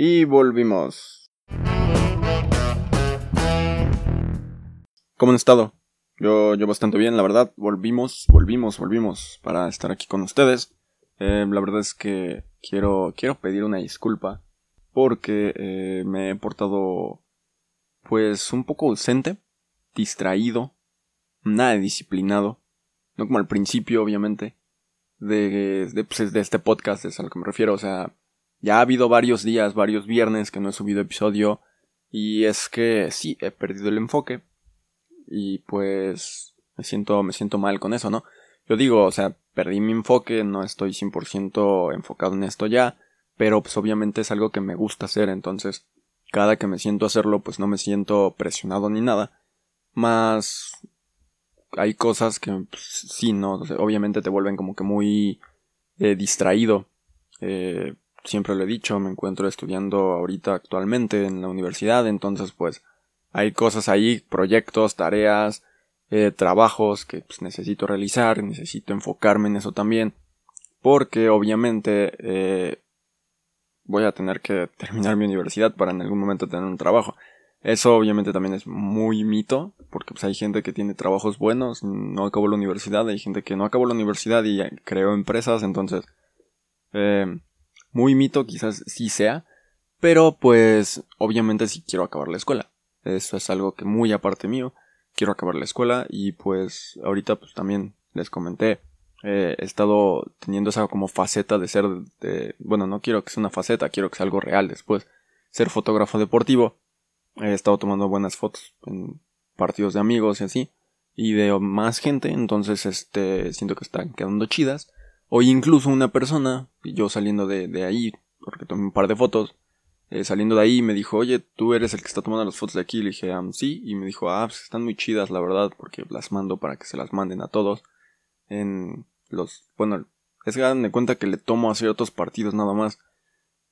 Y volvimos. ¿Cómo han estado? Yo, yo bastante bien, la verdad. Volvimos, volvimos, volvimos para estar aquí con ustedes. Eh, la verdad es que quiero, quiero pedir una disculpa porque eh, me he portado pues un poco ausente, distraído, nada disciplinado, no como al principio obviamente de, de, pues, de este podcast es a lo que me refiero, o sea, ya ha habido varios días, varios viernes que no he subido episodio y es que sí, he perdido el enfoque y pues me siento, me siento mal con eso, ¿no? Yo digo, o sea, perdí mi enfoque, no estoy 100% enfocado en esto ya, pero pues obviamente es algo que me gusta hacer, entonces cada que me siento a hacerlo pues no me siento presionado ni nada, más hay cosas que pues, sí, no, obviamente te vuelven como que muy eh, distraído. Eh, siempre lo he dicho, me encuentro estudiando ahorita actualmente en la universidad, entonces pues hay cosas ahí, proyectos, tareas, eh, trabajos que pues, necesito realizar, necesito enfocarme en eso también, porque obviamente eh, voy a tener que terminar mi universidad para en algún momento tener un trabajo. Eso obviamente también es muy mito, porque pues hay gente que tiene trabajos buenos, no acabó la universidad, hay gente que no acabó la universidad y creó empresas, entonces eh, muy mito quizás sí sea, pero pues obviamente sí quiero acabar la escuela. Eso es algo que muy aparte mío, quiero acabar la escuela y pues ahorita pues también les comenté, he estado teniendo esa como faceta de ser, de, bueno, no quiero que sea una faceta, quiero que sea algo real después, ser fotógrafo deportivo. He estado tomando buenas fotos en partidos de amigos y así y de más gente entonces este siento que están quedando chidas o incluso una persona yo saliendo de, de ahí porque tomé un par de fotos eh, saliendo de ahí me dijo oye tú eres el que está tomando las fotos de aquí le dije sí y me dijo ah pues están muy chidas la verdad porque las mando para que se las manden a todos en los bueno es que hagan de cuenta que le tomo a ciertos partidos nada más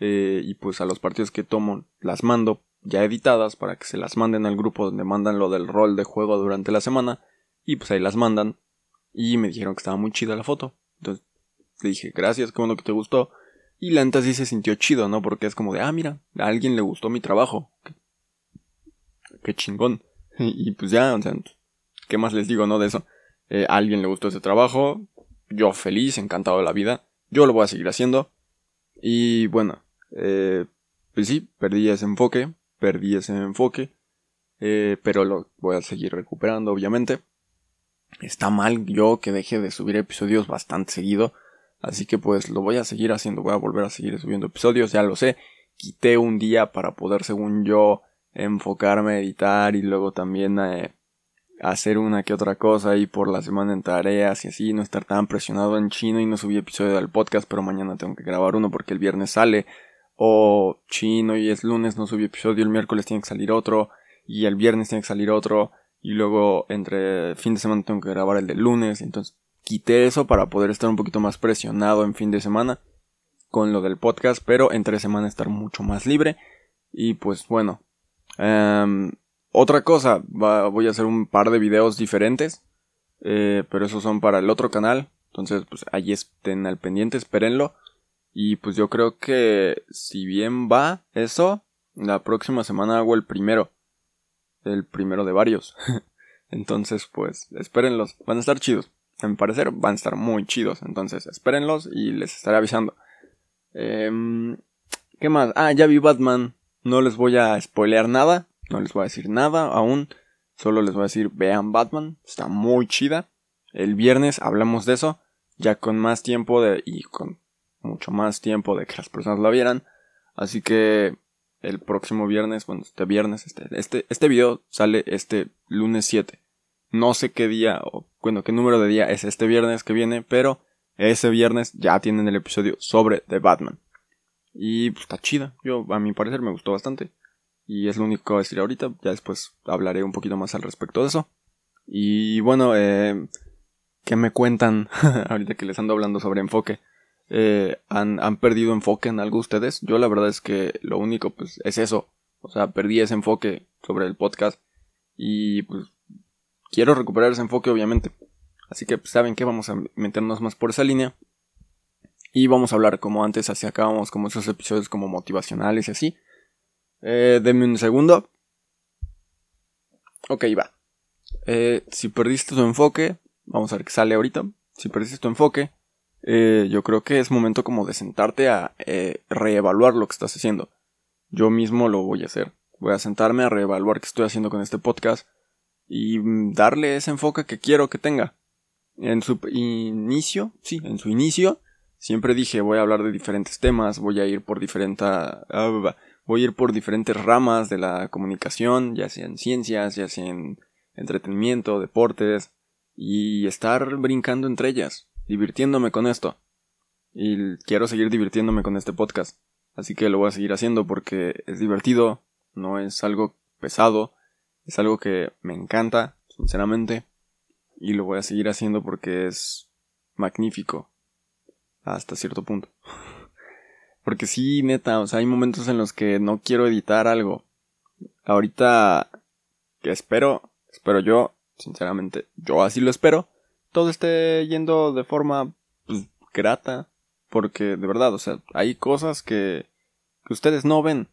eh, y pues a los partidos que tomo las mando ya editadas para que se las manden al grupo donde mandan lo del rol de juego durante la semana y pues ahí las mandan y me dijeron que estaba muy chida la foto. Entonces le dije, gracias, qué bueno que te gustó. Y la neta sí se sintió chido, ¿no? Porque es como de, ah, mira, a alguien le gustó mi trabajo. Qué, chingón. Y, pues ya, o sea, ¿qué más les digo, no? De eso. Eh, a alguien le gustó ese trabajo. Yo feliz, encantado de la vida. Yo lo voy a seguir haciendo. Y bueno, eh, pues sí, perdí ese enfoque perdí ese enfoque, eh, pero lo voy a seguir recuperando, obviamente. Está mal yo que deje de subir episodios bastante seguido, así que pues lo voy a seguir haciendo, voy a volver a seguir subiendo episodios, ya lo sé. Quité un día para poder, según yo, enfocarme a editar y luego también eh, hacer una que otra cosa y por la semana en tareas y así, no estar tan presionado en chino y no subí episodio del podcast, pero mañana tengo que grabar uno porque el viernes sale o chino y es lunes no subí episodio, el miércoles tiene que salir otro y el viernes tiene que salir otro y luego entre fin de semana tengo que grabar el de lunes, entonces quité eso para poder estar un poquito más presionado en fin de semana con lo del podcast, pero entre semana estar mucho más libre y pues bueno. Em, otra cosa, voy a hacer un par de videos diferentes, eh, pero esos son para el otro canal, entonces pues ahí estén al pendiente, espérenlo. Y pues yo creo que si bien va eso, la próxima semana hago el primero. El primero de varios. entonces pues espérenlos. Van a estar chidos. A mi parecer van a estar muy chidos. Entonces espérenlos y les estaré avisando. Em, ¿Qué más? Ah, ya vi Batman. No les voy a spoilear nada. No les voy a decir nada aún. Solo les voy a decir vean Batman. Está muy chida. El viernes hablamos de eso. Ya con más tiempo de, y con mucho más tiempo de que las personas la vieran. Así que el próximo viernes, bueno, este viernes, este, este, este video sale este lunes 7. No sé qué día, o bueno, qué número de día es este viernes que viene, pero ese viernes ya tienen el episodio sobre The Batman. Y pues está chida. Yo, a mi parecer, me gustó bastante. Y es lo único que voy a decir ahorita. Ya después hablaré un poquito más al respecto de eso. Y bueno, eh, ¿qué me cuentan ahorita que les ando hablando sobre enfoque? Eh, han, han, perdido enfoque en algo ustedes. Yo la verdad es que lo único pues es eso. O sea, perdí ese enfoque sobre el podcast. Y pues quiero recuperar ese enfoque obviamente. Así que pues, saben que vamos a meternos más por esa línea. Y vamos a hablar como antes, así acabamos como esos episodios como motivacionales y así. Eh, denme un segundo. Ok, va. Eh, si perdiste tu enfoque, vamos a ver qué sale ahorita. Si perdiste tu enfoque, eh, yo creo que es momento como de sentarte a eh, reevaluar lo que estás haciendo. Yo mismo lo voy a hacer. Voy a sentarme a reevaluar qué estoy haciendo con este podcast y mm, darle ese enfoque que quiero que tenga. En su inicio, sí, en su inicio, siempre dije voy a hablar de diferentes temas, voy a ir por diferentes, ah, voy a ir por diferentes ramas de la comunicación, ya sea en ciencias, ya sea en entretenimiento, deportes, y estar brincando entre ellas, divirtiéndome con esto. Y quiero seguir divirtiéndome con este podcast. Así que lo voy a seguir haciendo porque es divertido, no es algo pesado, es algo que me encanta, sinceramente. Y lo voy a seguir haciendo porque es magnífico. Hasta cierto punto. porque sí, neta, o sea, hay momentos en los que no quiero editar algo. Ahorita que espero, espero yo, sinceramente, yo así lo espero, todo esté yendo de forma pues, grata, porque de verdad, o sea, hay cosas que, que ustedes no ven,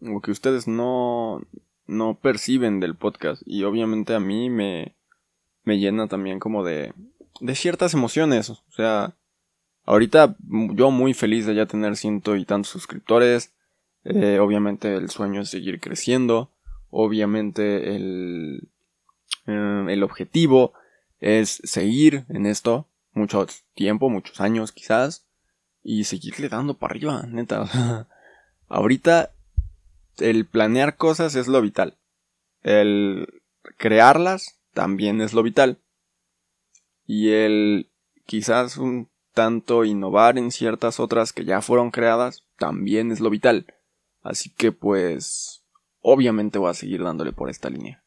o que ustedes no, no perciben del podcast, y obviamente a mí me, me llena también como de, de ciertas emociones, o sea, ahorita yo muy feliz de ya tener ciento y tantos suscriptores, eh, obviamente el sueño es seguir creciendo, obviamente el, eh, el objetivo es seguir en esto mucho tiempo, muchos años quizás, y seguirle dando para arriba, neta. Ahorita el planear cosas es lo vital. El crearlas también es lo vital. Y el quizás un tanto innovar en ciertas otras que ya fueron creadas también es lo vital. Así que pues obviamente voy a seguir dándole por esta línea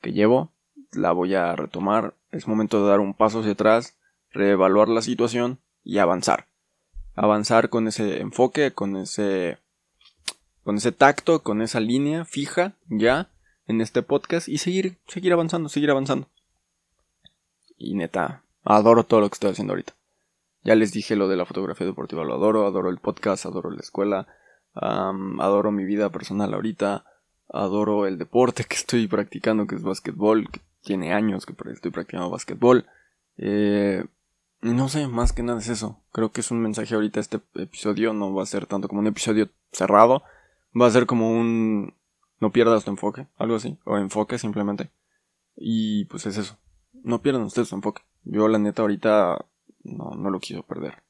que llevo la voy a retomar. Es momento de dar un paso hacia atrás, reevaluar la situación y avanzar. Avanzar con ese enfoque, con ese con ese tacto, con esa línea fija ya en este podcast y seguir seguir avanzando, seguir avanzando. Y neta, adoro todo lo que estoy haciendo ahorita. Ya les dije lo de la fotografía deportiva, lo adoro, adoro el podcast, adoro la escuela, adoro mi vida personal ahorita, adoro el deporte que estoy practicando, que es básquetbol, tiene años que estoy practicando básquetbol. Eh, no sé, más que nada es eso. Creo que es un mensaje ahorita. Este episodio no va a ser tanto como un episodio cerrado. Va a ser como un. No pierdas tu enfoque, algo así. O enfoque simplemente. Y pues es eso. No pierdan ustedes su enfoque. Yo, la neta, ahorita no, no lo quiero perder.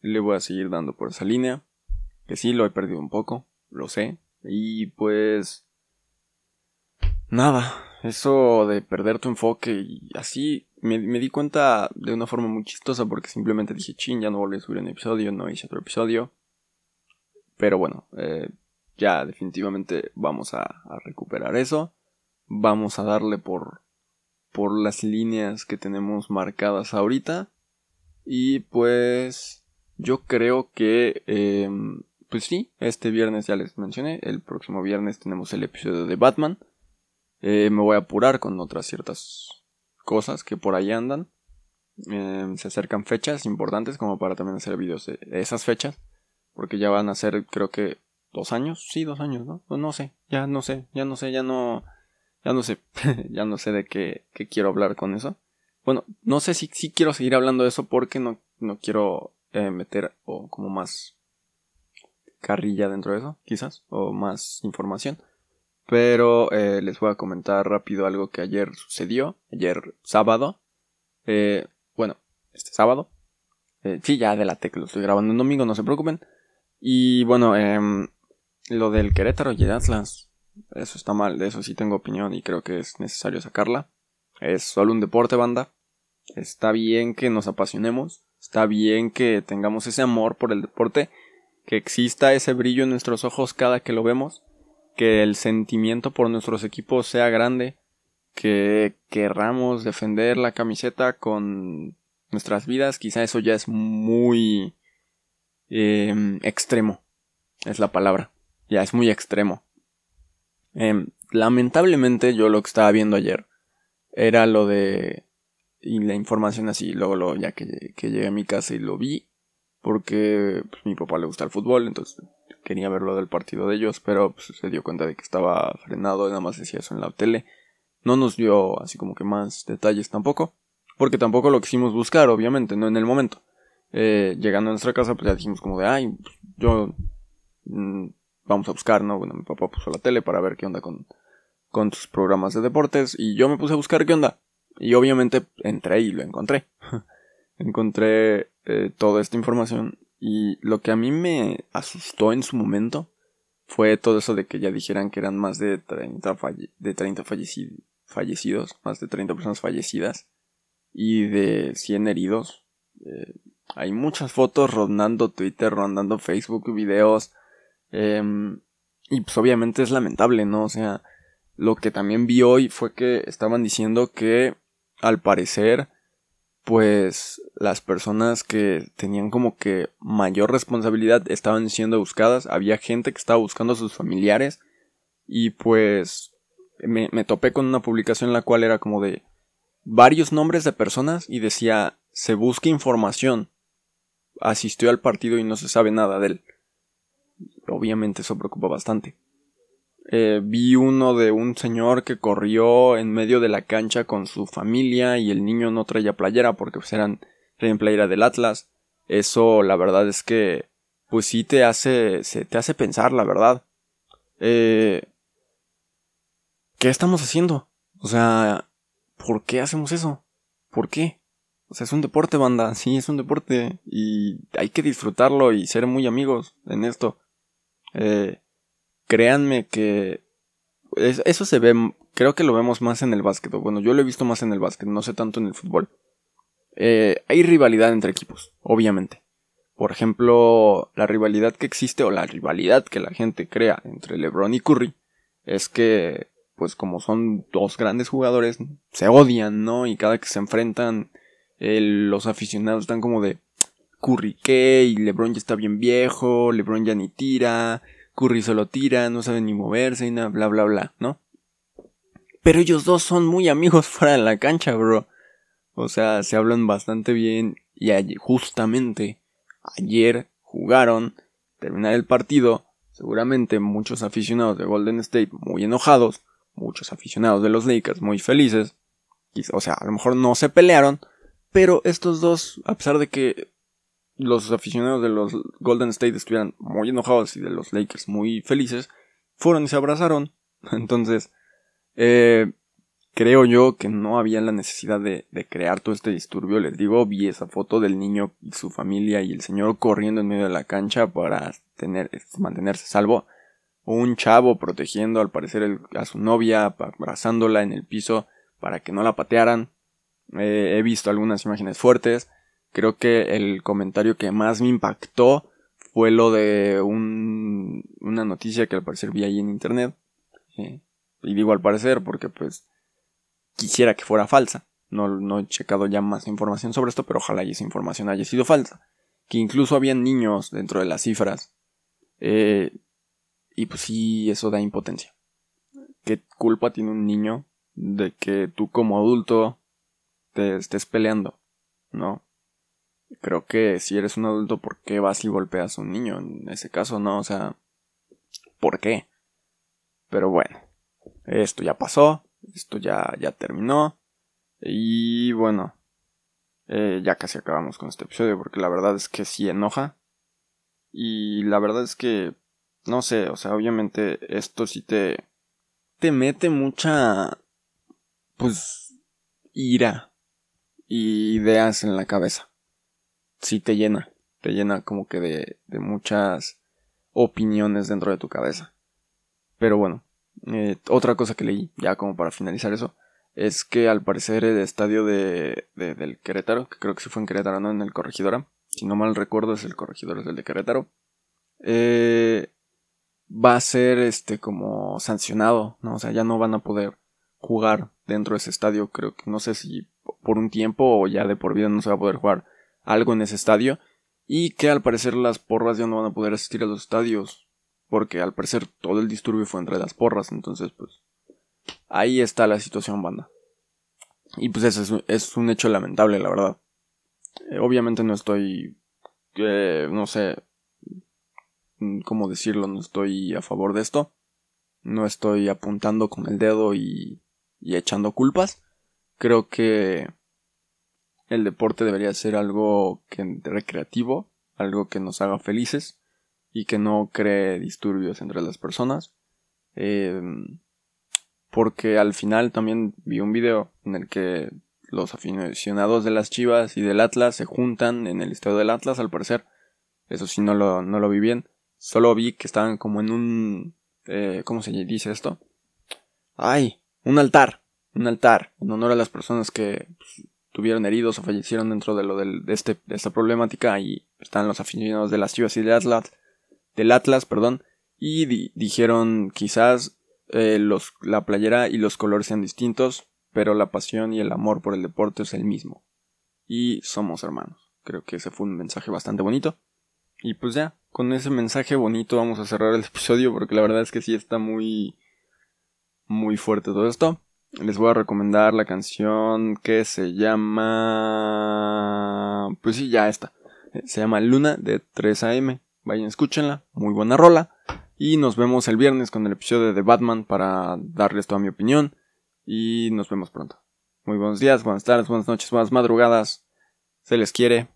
Le voy a seguir dando por esa línea. Que sí, lo he perdido un poco. Lo sé. Y pues. Nada, eso de perder tu enfoque y así me, di cuenta de una forma muy chistosa porque simplemente dije, chin, ya no volví a subir un episodio, no hice otro episodio. Pero bueno, eh, ya definitivamente vamos a, recuperar eso. Vamos a darle por, por las líneas que tenemos marcadas ahorita. Y pues yo creo que, eh, pues sí, este viernes ya les mencioné, el próximo viernes tenemos el episodio de Batman. Eh, me voy a apurar con otras ciertas cosas que por ahí andan. Eh, se acercan fechas importantes como para también hacer videos de esas fechas. Porque ya van a ser creo que dos años. Sí, dos años, ¿no? Pues no sé, ya no sé, ya no sé, ya no... Ya no sé, ya no sé de qué, qué, quiero hablar con eso. Bueno, no sé si, si quiero seguir hablando de eso porque no, no quiero eh, meter o como más carrilla dentro de eso, quizás, o más información. Pero eh, les voy a comentar rápido algo que ayer sucedió, ayer sábado. Eh, bueno, este sábado. Eh, sí, ya de la que lo estoy grabando en domingo, no se preocupen. Y bueno, em, lo del Querétaro y el Atlas, eso está mal, de eso sí tengo opinión y creo que es necesario sacarla. Es solo un deporte, banda. Está bien que nos apasionemos, está bien que tengamos ese amor por el deporte, que exista ese brillo en nuestros ojos cada que lo vemos que el sentimiento por nuestros equipos sea grande, que querramos defender la camiseta con nuestras vidas, quizá eso ya es muy em, extremo, es la palabra, ya es muy extremo. Em, lamentablemente yo lo que estaba viendo ayer era lo de y la información así, luego lo, ya que, llegué a mi casa y lo vi, porque pues, mi papá le gusta el fútbol, entonces quería ver lo del partido de ellos, pero pues, se dio cuenta de que estaba frenado, nada más decía eso en la tele. No nos dio así como que más detalles tampoco, porque tampoco lo quisimos buscar, obviamente, no en el momento. Eh, llegando a nuestra casa, pues ya dijimos como de, ay, yo mm, vamos a buscar, ¿no? Bueno, mi papá puso la tele para ver qué onda con, con sus programas de deportes y yo me puse a buscar qué onda. Y obviamente entré y lo encontré. encontré eh, toda esta información y lo que a mí me asustó en su momento fue todo eso de que ya dijeran que eran más de 30, de 30 fallecidos, más de 30 personas fallecidas y de 100 heridos. Eh, hay muchas fotos rondando Twitter, rondando Facebook, videos. Em, y pues obviamente es lamentable, ¿no? O sea, lo que también vi hoy fue que estaban diciendo que al parecer pues las personas que tenían como que mayor responsabilidad estaban siendo buscadas, había gente que estaba buscando a sus familiares y pues me, me, topé con una publicación en la cual era como de varios nombres de personas y decía se busca información, asistió al partido y no se sabe nada de él. Obviamente eso preocupa bastante. Eh, vi uno de un señor que corrió en medio de la cancha con su familia y el niño no traía playera porque pues eran traían playera del Atlas. Eso la verdad es que pues sí te hace se te hace pensar la verdad. Eh, ¿Qué estamos haciendo? O sea, ¿por qué hacemos eso? ¿Por qué? O sea, es un deporte, banda. Sí, es un deporte. Y hay que disfrutarlo y ser muy amigos en esto. Eh, créanme que eso se ve, creo que lo vemos más en el básquet. Bueno, yo lo he visto más en el básquet, no sé tanto en el fútbol. Eh, hay rivalidad entre equipos, obviamente. Por ejemplo, la rivalidad que existe o la rivalidad que la gente crea entre LeBron y Curry es que, pues como son dos grandes jugadores, se odian, ¿no? Y cada que se enfrentan, los aficionados están como de Curry qué y LeBron ya está bien viejo, LeBron ya ni tira, Curry solo tira, no sabe ni moverse y nada, bla bla bla, ¿no? Pero ellos dos son muy amigos fuera de la cancha, bro. O sea, se hablan bastante bien y justamente ayer jugaron, terminar el partido, seguramente muchos aficionados de Golden State muy enojados, muchos aficionados de los Lakers muy felices. O sea, a lo mejor no se pelearon, pero estos dos, a pesar de que los aficionados de los Golden State estuvieran muy enojados y de los Lakers muy felices, fueron y se abrazaron. Entonces, eh, creo yo que no había la necesidad de, crear todo este disturbio. Les digo, vi esa foto del niño y su familia y el señor corriendo en medio de la cancha para tener, mantenerse salvo. Un chavo protegiendo al parecer a su novia, abrazándola en el piso para que no la patearan. Eh, he visto algunas imágenes fuertes. Creo que el comentario que más me impactó fue lo de un, una noticia que al parecer vi ahí en internet. Y digo al parecer porque pues quisiera que fuera falsa. No, no he checado ya más información sobre esto, pero ojalá esa información haya sido falsa. Que incluso habían niños dentro de las cifras. Eh, y pues sí, eso da impotencia. ¿Qué culpa tiene un niño de que tú como adulto te estés peleando? ¿No? Creo que si eres un adulto, ¿por qué vas y golpeas a un niño? En ese caso, no, o sea, ¿por qué? Pero bueno, esto ya pasó, esto ya, ya terminó. Y bueno, eh, ya casi acabamos con este episodio porque la verdad es que sí enoja. Y la verdad es que, no sé, o sea, obviamente esto sí te, te mete mucha, pues, ira y ideas en la cabeza sí te llena, te llena como que de, de muchas opiniones dentro de tu cabeza. Pero bueno, eh, otra cosa que leí, ya como para finalizar eso, es que al parecer el estadio de, de, del Querétaro, que creo que sí fue en Querétaro, no en el Corregidora, si no mal recuerdo es el Corregidora, es el de Querétaro, eh, va a ser este como sancionado, ¿no? O sea, ya no van a poder jugar dentro de ese estadio, creo que no sé si por un tiempo o ya de por vida no se va a poder jugar algo en ese estadio y que al parecer las porras ya no van a poder asistir a los estadios porque al parecer todo el disturbio fue entre las porras, entonces pues ahí está la situación banda. Y pues eso es, un hecho lamentable, la verdad. Eh, obviamente no estoy eh, no sé cómo decirlo, no estoy a favor de esto. No estoy apuntando con el dedo y, y echando culpas. Creo que el deporte debería ser algo recreativo, algo que nos haga felices y que no cree disturbios entre las personas. Em, porque al final también vi un video en el que los aficionados de las Chivas y del Atlas se juntan en el estadio del Atlas, al parecer. Eso sí, no lo, no lo vi bien. Solo vi que estaban como en un... Eh, ¿Cómo se dice esto? ¡Ay! Un altar. Un altar. En honor a las personas que pues, tuvieron heridos o fallecieron dentro de lo del, de, este, de esta problemática. Y están los aficionados de las Chivas y del Atlas. Del Atlas, perdón. Y dijeron quizás eh, los, la playera y los colores sean distintos, pero la pasión y el amor por el deporte es el mismo. Y somos hermanos. Creo que ese fue un mensaje bastante bonito. Y pues ya, con ese mensaje bonito vamos a cerrar el episodio porque la verdad es que sí está muy muy fuerte todo esto. Les voy a recomendar la canción que se llama pues sí, ya está. Se llama Luna de 3am. Vayan, escúchenla, muy buena rola. Y nos vemos el viernes con el episodio de Batman para darles toda mi opinión. Y nos vemos pronto. Muy buenos días, buenas tardes, buenas noches, buenas madrugadas. Se les quiere